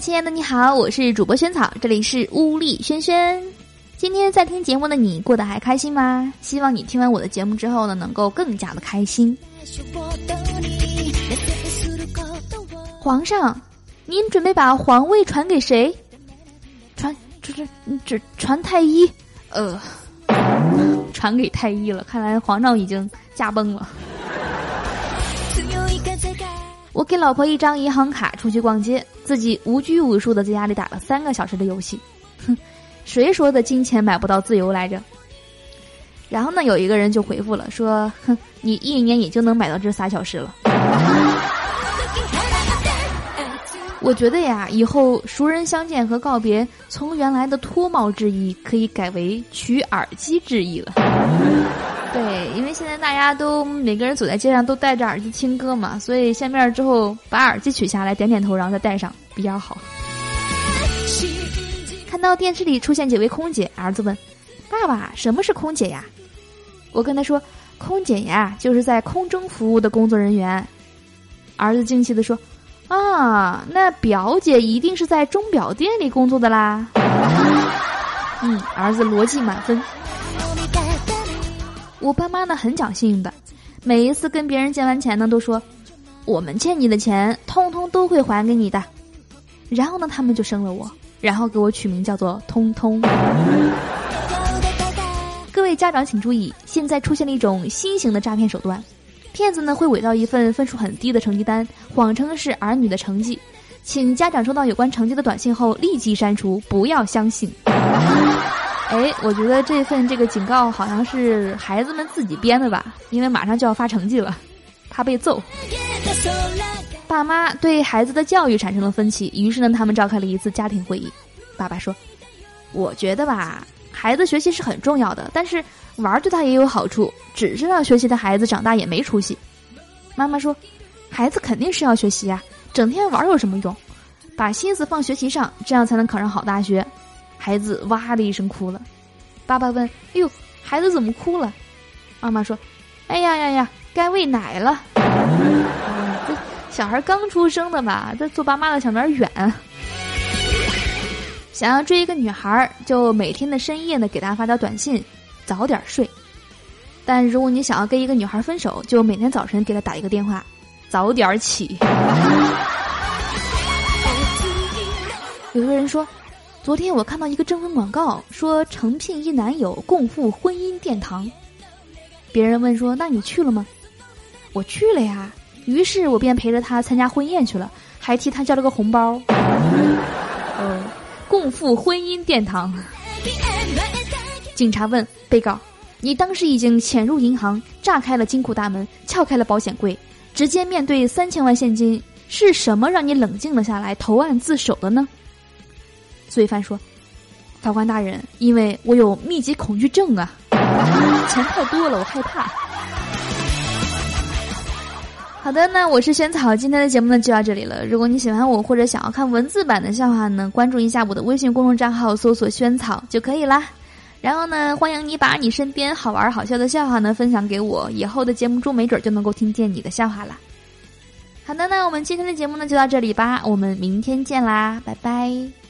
亲爱的，你好，我是主播萱草，这里是乌力轩轩。今天在听节目的你过得还开心吗？希望你听完我的节目之后呢，能够更加的开心。皇上，您准备把皇位传给谁？传，这这这传太医。呃，传给太医了。看来皇上已经驾崩了。我给老婆一张银行卡，出去逛街，自己无拘无束的在家里打了三个小时的游戏。哼，谁说的金钱买不到自由来着？然后呢，有一个人就回复了，说：“哼，你一年也就能买到这仨小时了。”我觉得呀，以后熟人相见和告别，从原来的脱帽致意，可以改为取耳机致意了。对，因为现在大家都每个人走在街上都戴着耳机听歌嘛，所以见面之后把耳机取下来，点点头，然后再戴上比较好。看到电视里出现几位空姐，儿子问：“爸爸，什么是空姐呀？”我跟他说：“空姐呀，就是在空中服务的工作人员。”儿子惊奇的说：“啊，那表姐一定是在钟表店里工作的啦。”嗯，儿子逻辑满分。我爸妈呢很讲信用的，每一次跟别人借完钱呢，都说我们欠你的钱，通通都会还给你的。然后呢，他们就生了我，然后给我取名叫做通通。各位家长请注意，现在出现了一种新型的诈骗手段，骗子呢会伪造一份分数很低的成绩单，谎称是儿女的成绩，请家长收到有关成绩的短信后立即删除，不要相信。哎，我觉得这份这个警告好像是孩子们自己编的吧，因为马上就要发成绩了，怕被揍。爸妈对孩子的教育产生了分歧，于是呢，他们召开了一次家庭会议。爸爸说：“我觉得吧，孩子学习是很重要的，但是玩对他也有好处，只是让学习的孩子长大也没出息。”妈妈说：“孩子肯定是要学习呀，整天玩有什么用？把心思放学习上，这样才能考上好大学。”孩子哇的一声哭了，爸爸问：“哎呦，孩子怎么哭了？”妈妈说：“哎呀呀呀，该喂奶了。”这小孩刚出生的吧，这做爸妈的想点远。想要追一个女孩，就每天的深夜呢给她发条短信，早点睡。但如果你想要跟一个女孩分手，就每天早晨给她打一个电话，早点起。有个人说。昨天我看到一个征婚广告，说诚聘一男友共赴婚姻殿堂。别人问说：“那你去了吗？”我去了呀。于是我便陪着他参加婚宴去了，还替他交了个红包。呃，共赴婚姻殿堂。警察问被告：“你当时已经潜入银行，炸开了金库大门，撬开了保险柜，直接面对三千万现金，是什么让你冷静了下来，投案自首的呢？”罪犯说：“法官大人，因为我有密集恐惧症啊，钱太多了，我害怕。”好的，那我是萱草，今天的节目呢就到这里了。如果你喜欢我或者想要看文字版的笑话呢，关注一下我的微信公众账号，搜索“萱草”就可以啦。然后呢，欢迎你把你身边好玩好笑的笑话呢分享给我，以后的节目中没准就能够听见你的笑话了。好的，那我们今天的节目呢就到这里吧，我们明天见啦，拜拜。